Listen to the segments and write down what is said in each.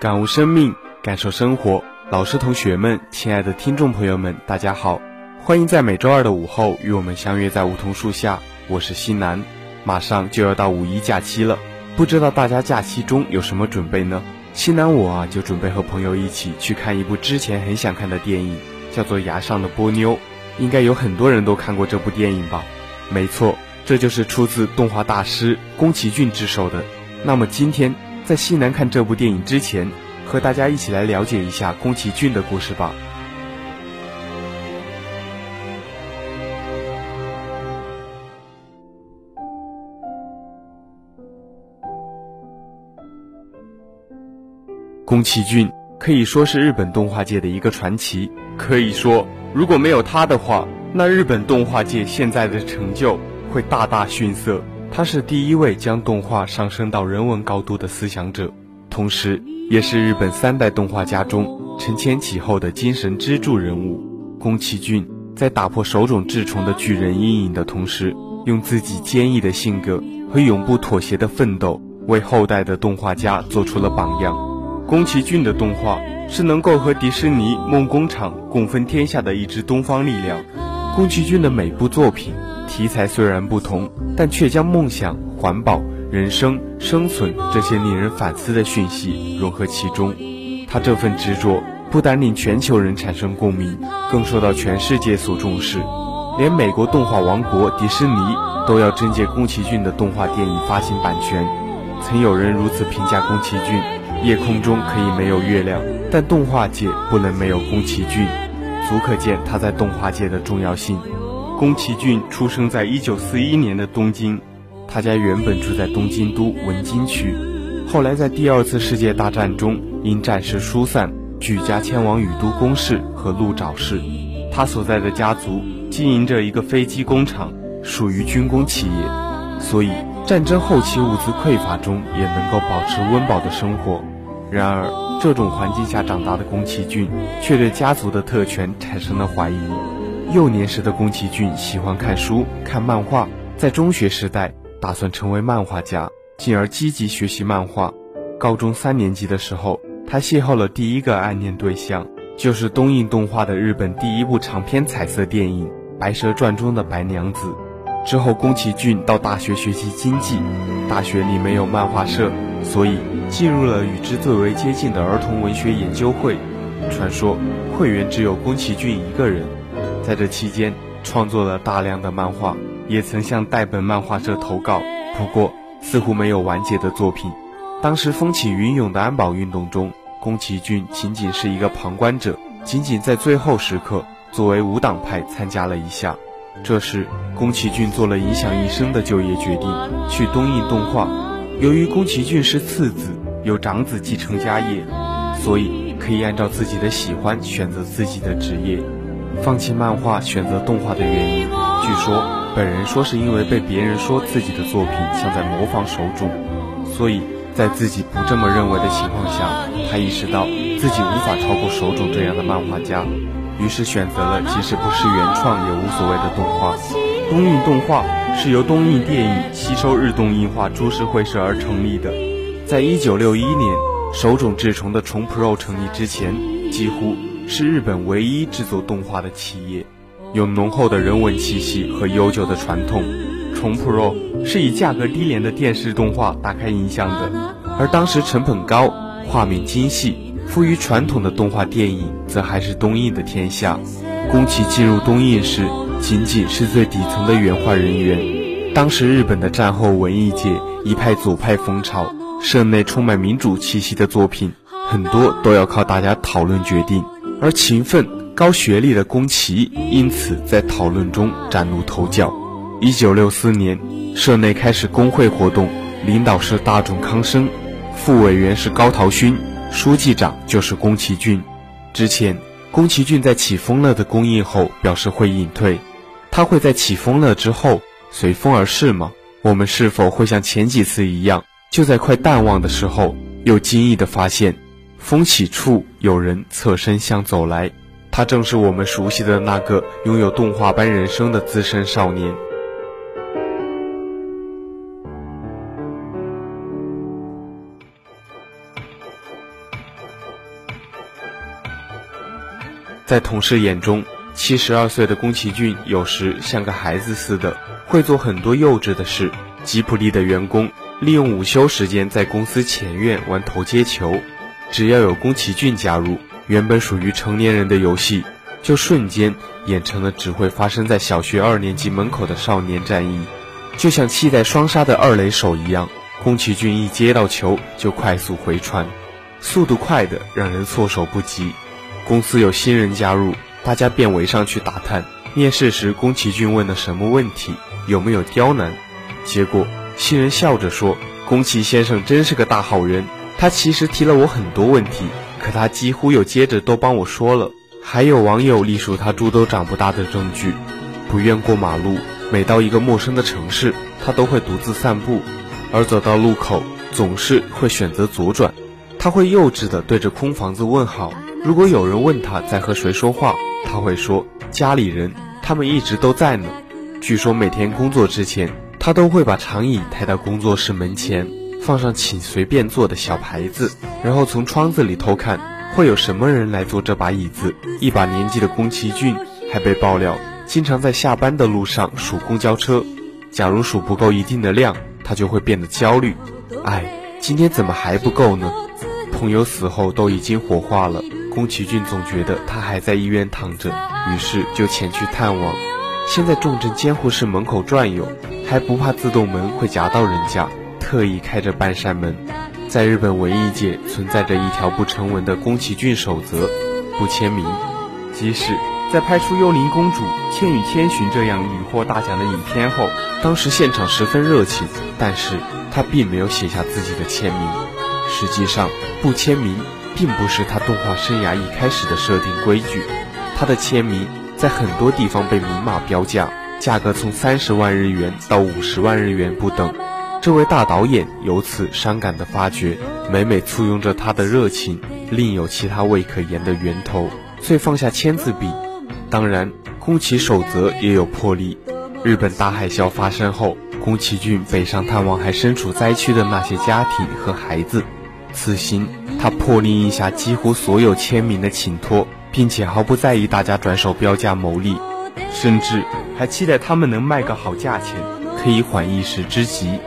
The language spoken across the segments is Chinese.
感悟生命，感受生活。老师、同学们，亲爱的听众朋友们，大家好，欢迎在每周二的午后与我们相约在梧桐树下。我是西南，马上就要到五一假期了，不知道大家假期中有什么准备呢？西南我啊，就准备和朋友一起去看一部之前很想看的电影，叫做《崖上的波妞》，应该有很多人都看过这部电影吧？没错，这就是出自动画大师宫崎骏之手的。那么今天。在西南看这部电影之前，和大家一起来了解一下宫崎骏的故事吧。宫崎骏可以说是日本动画界的一个传奇，可以说如果没有他的话，那日本动画界现在的成就会大大逊色。他是第一位将动画上升到人文高度的思想者，同时也是日本三代动画家中承前启后的精神支柱人物。宫崎骏在打破手冢治虫的巨人阴影的同时，用自己坚毅的性格和永不妥协的奋斗，为后代的动画家做出了榜样。宫崎骏的动画是能够和迪士尼、梦工厂共分天下的一支东方力量。宫崎骏的每部作品。题材虽然不同，但却将梦想、环保、人生、生存这些令人反思的讯息融合其中。他这份执着不单令全球人产生共鸣，更受到全世界所重视。连美国动画王国迪士尼都要征借宫崎骏的动画电影发行版权。曾有人如此评价宫崎骏：夜空中可以没有月亮，但动画界不能没有宫崎骏。足可见他在动画界的重要性。宫崎骏出生在一九四一年的东京，他家原本住在东京都文京区，后来在第二次世界大战中因战事疏散，举家迁往宇都宫市和鹿沼市。他所在的家族经营着一个飞机工厂，属于军工企业，所以战争后期物资匮乏中也能够保持温饱的生活。然而，这种环境下长大的宫崎骏却对家族的特权产生了怀疑。幼年时的宫崎骏喜欢看书、看漫画，在中学时代打算成为漫画家，进而积极学习漫画。高中三年级的时候，他邂逅了第一个暗恋对象，就是东映动画的日本第一部长篇彩色电影《白蛇传》中的白娘子。之后，宫崎骏到大学学习经济，大学里没有漫画社，所以进入了与之最为接近的儿童文学研究会。传说会员只有宫崎骏一个人。在这期间，创作了大量的漫画，也曾向代本漫画社投稿，不过似乎没有完结的作品。当时风起云涌的安保运动中，宫崎骏仅仅是一个旁观者，仅仅在最后时刻作为无党派参加了一下。这时，宫崎骏做了影响一生的就业决定，去东映动画。由于宫崎骏是次子，有长子继承家业，所以可以按照自己的喜欢选择自己的职业。放弃漫画选择动画的原因，据说本人说是因为被别人说自己的作品像在模仿手冢，所以在自己不这么认为的情况下，他意识到自己无法超过手冢这样的漫画家，于是选择了即使不是原创也无所谓的动画。东映动画是由东映电影吸收日动映画株式会社而成立的，在一九六一年手冢治虫的虫 Pro 成立之前，几乎。是日本唯一制作动画的企业，有浓厚的人文气息和悠久的传统。虫 Pro 是以价格低廉的电视动画打开印象的，而当时成本高、画面精细、富于传统的动画电影，则还是东映的天下。宫崎进入东映时，仅仅是最底层的原画人员。当时日本的战后文艺界一派左派风潮，社内充满民主气息的作品，很多都要靠大家讨论决定。而勤奋、高学历的宫崎，因此在讨论中崭露头角。一九六四年，社内开始工会活动，领导是大冢康生，副委员是高桃勋，书记长就是宫崎骏。之前，宫崎骏在《起风了》的公映后表示会隐退，他会在《起风了》之后随风而逝吗？我们是否会像前几次一样，就在快淡忘的时候，又惊异地发现，风起处有人侧身向走来，他正是我们熟悉的那个拥有动画般人生的资深少年。在同事眼中，七十二岁的宫崎骏有时像个孩子似的，会做很多幼稚的事。吉普力的员工利用午休时间在公司前院玩投接球，只要有宫崎骏加入，原本属于成年人的游戏，就瞬间演成了只会发生在小学二年级门口的少年战役。就像期待双杀的二垒手一样，宫崎骏一接到球就快速回传，速度快的让人措手不及。公司有新人加入，大家便围上去打探。面试时，宫崎骏问了什么问题？有没有刁难？结果新人笑着说：“宫崎先生真是个大好人，他其实提了我很多问题，可他几乎又接着都帮我说了。”还有网友隶属他猪都长不大的证据：不愿过马路，每到一个陌生的城市，他都会独自散步，而走到路口总是会选择左转。他会幼稚地对着空房子问好。如果有人问他在和谁说话，他会说家里人，他们一直都在呢。据说每天工作之前，他都会把长椅抬到工作室门前，放上请随便坐的小牌子，然后从窗子里偷看会有什么人来坐这把椅子。一把年纪的宫崎骏还被爆料经常在下班的路上数公交车，假如数不够一定的量，他就会变得焦虑。哎，今天怎么还不够呢？朋友死后都已经火化了。宫崎骏总觉得他还在医院躺着，于是就前去探望。先在重症监护室门口转悠，还不怕自动门会夹到人家，特意开着半扇门。在日本文艺界存在着一条不成文的宫崎骏守则：不签名。即使在拍出《幽灵公主》《千与千寻》这样屡获大奖的影片后，当时现场十分热情，但是他并没有写下自己的签名。实际上，不签名。并不是他动画生涯一开始的设定规矩，他的签名在很多地方被明码标价，价格从三十万日元到五十万日元不等。这位大导演由此伤感地发觉，每每簇拥着他的热情，另有其他未可言的源头，遂放下签字笔。当然，宫崎守则也有魄力。日本大海啸发生后，宫崎骏北上探望还身处灾区的那些家庭和孩子。此行，他破例印下几乎所有签名的请托，并且毫不在意大家转手标价牟利，甚至还期待他们能卖个好价钱，可以缓一时之急。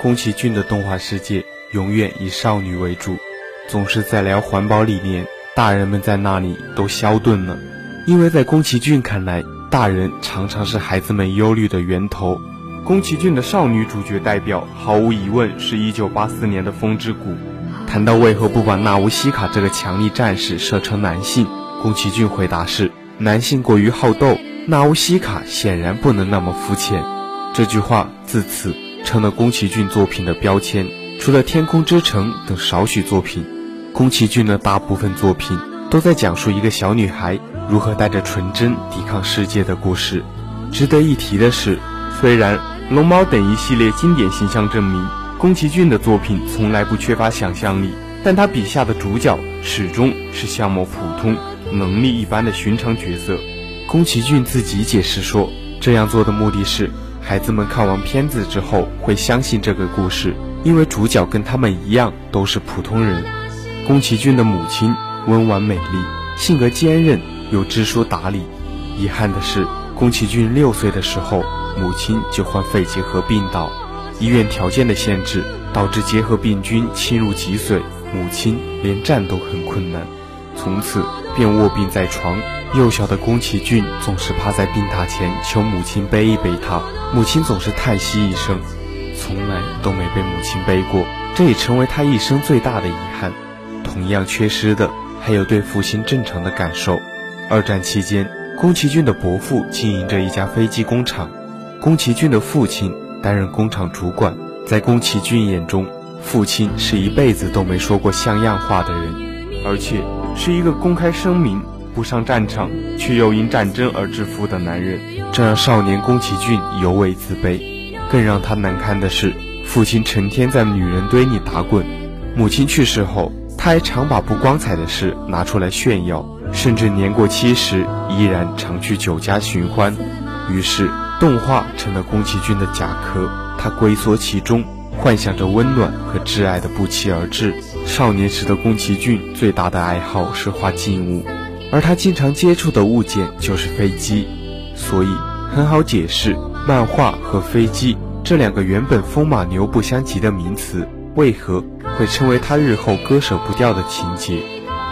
宫崎骏的动画世界永远以少女为主，总是在聊环保理念。大人们在那里都消顿了，因为在宫崎骏看来，大人常常是孩子们忧虑的源头。宫崎骏的少女主角代表，毫无疑问是一九八四年的《风之谷》。谈到为何不把纳乌西卡这个强力战士设成男性，宫崎骏回答是：男性过于好斗，纳乌西卡显然不能那么肤浅。这句话自此成了宫崎骏作品的标签。除了《天空之城》等少许作品。宫崎骏的大部分作品都在讲述一个小女孩如何带着纯真抵抗世界的故事。值得一提的是，虽然龙猫等一系列经典形象证明宫崎骏的作品从来不缺乏想象力，但他笔下的主角始终是相貌普通、能力一般的寻常角色。宫崎骏自己解释说，这样做的目的是孩子们看完片子之后会相信这个故事。因为主角跟他们一样都是普通人。宫崎骏的母亲温婉美丽，性格坚韧又知书达理。遗憾的是，宫崎骏六岁的时候，母亲就患肺结核病倒，医院条件的限制导致结核病菌侵入脊髓，母亲连站都很困难，从此便卧病在床。幼小的宫崎骏总是趴在病榻前求母亲背一背他，母亲总是叹息一声，从来都没被母亲背过，这也成为他一生最大的遗憾。同样缺失的还有对父亲正常的感受。二战期间，宫崎骏的伯父经营着一家飞机工厂，宫崎骏的父亲担任工厂主管。在宫崎骏眼中，父亲是一辈子都没说过像样话的人，而且是一个公开声明不上战场却又因战争而致富的男人，这让少年宫崎骏尤为自卑。更让他难堪的是，父亲成天在女人堆里打滚，母亲去世后。他还常把不光彩的事拿出来炫耀，甚至年过七十依然常去酒家寻欢。于是，动画成了宫崎骏的甲壳，他龟缩其中，幻想着温暖和挚爱的不期而至。少年时的宫崎骏最大的爱好是画静物，而他经常接触的物件就是飞机，所以很好解释，漫画和飞机这两个原本风马牛不相及的名词为何。会成为他日后割舍不掉的情节。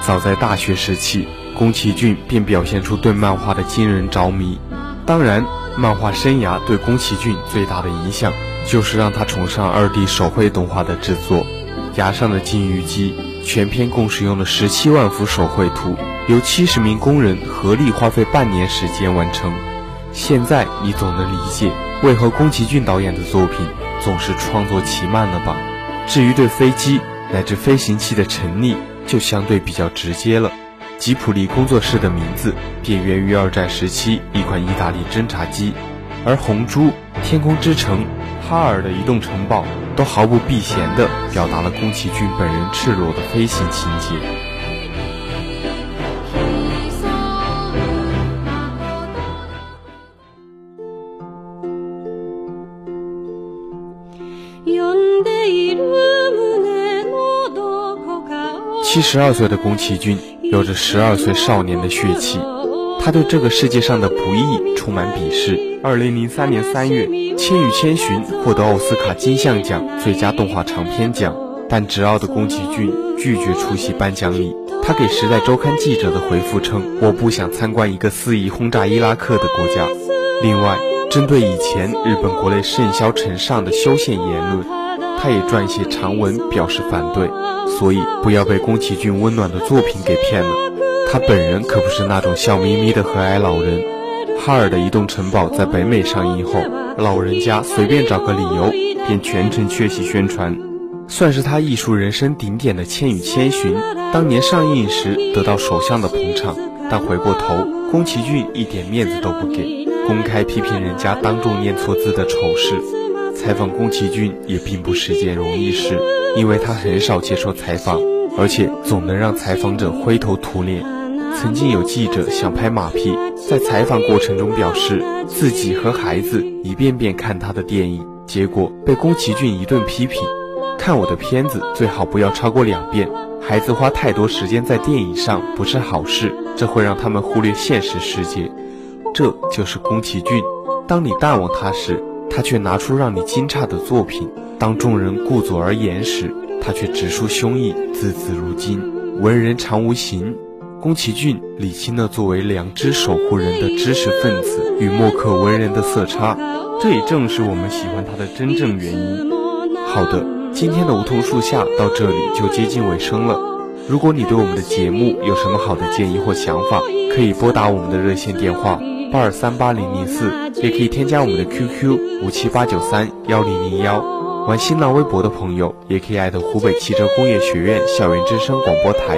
早在大学时期，宫崎骏便表现出对漫画的惊人着迷。当然，漫画生涯对宫崎骏最大的影响，就是让他崇尚二 D 手绘动画的制作。崖上的金鱼姬全片共使用了十七万幅手绘图，由七十名工人合力花费半年时间完成。现在你总能理解，为何宫崎骏导演的作品总是创作奇慢了吧？至于对飞机乃至飞行器的成立，就相对比较直接了。吉普力工作室的名字便源于二战时期一款意大利侦察机，而《红猪》《天空之城》《哈尔的移动城堡》都毫不避嫌地表达了宫崎骏本人赤裸的飞行情节。七十二岁的宫崎骏有着十二岁少年的血气，他对这个世界上的不易充满鄙视。二零零三年三月，《千与千寻》获得奥斯卡金像奖最佳动画长片奖，但执拗的宫崎骏拒绝出席颁奖礼。他给《时代周刊》记者的回复称：“我不想参观一个肆意轰炸伊拉克的国家。”另外，针对以前日本国内甚嚣尘上的修宪言论，他也撰写长文表示反对。所以不要被宫崎骏温暖的作品给骗了，他本人可不是那种笑眯眯的和蔼老人。哈尔的移动城堡在北美上映后，老人家随便找个理由便全程缺席宣传，算是他艺术人生顶点的《千与千寻》。当年上映时得到首相的捧场，但回过头，宫崎骏一点面子都不给，公开批评人家当众念错字的丑事。采访宫崎骏也并不是件容易事。因为他很少接受采访，而且总能让采访者灰头土脸。曾经有记者想拍马屁，在采访过程中表示自己和孩子一遍遍看他的电影，结果被宫崎骏一顿批评：看我的片子最好不要超过两遍。孩子花太多时间在电影上不是好事，这会让他们忽略现实世界。这就是宫崎骏，当你淡忘他时，他却拿出让你惊诧的作品。当众人顾左而言时，他却直抒胸臆，字字如金。文人常无形，宫崎骏李清了作为良知守护人的知识分子与墨客文人的色差，这也正是我们喜欢他的真正原因。好的，今天的梧桐树下到这里就接近尾声了。如果你对我们的节目有什么好的建议或想法，可以拨打我们的热线电话八二三八零零四，也可以添加我们的 QQ 五七八九三幺零零幺。玩新浪微博的朋友，也可以艾特湖北汽车工业学院校园之声广播台。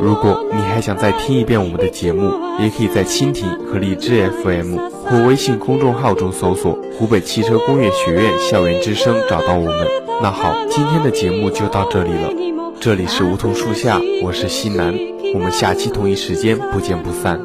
如果你还想再听一遍我们的节目，也可以在蜻蜓和荔枝 FM 或微信公众号中搜索“湖北汽车工业学院校园之声”找到我们。那好，今天的节目就到这里了。这里是梧桐树下，我是西南，我们下期同一时间不见不散。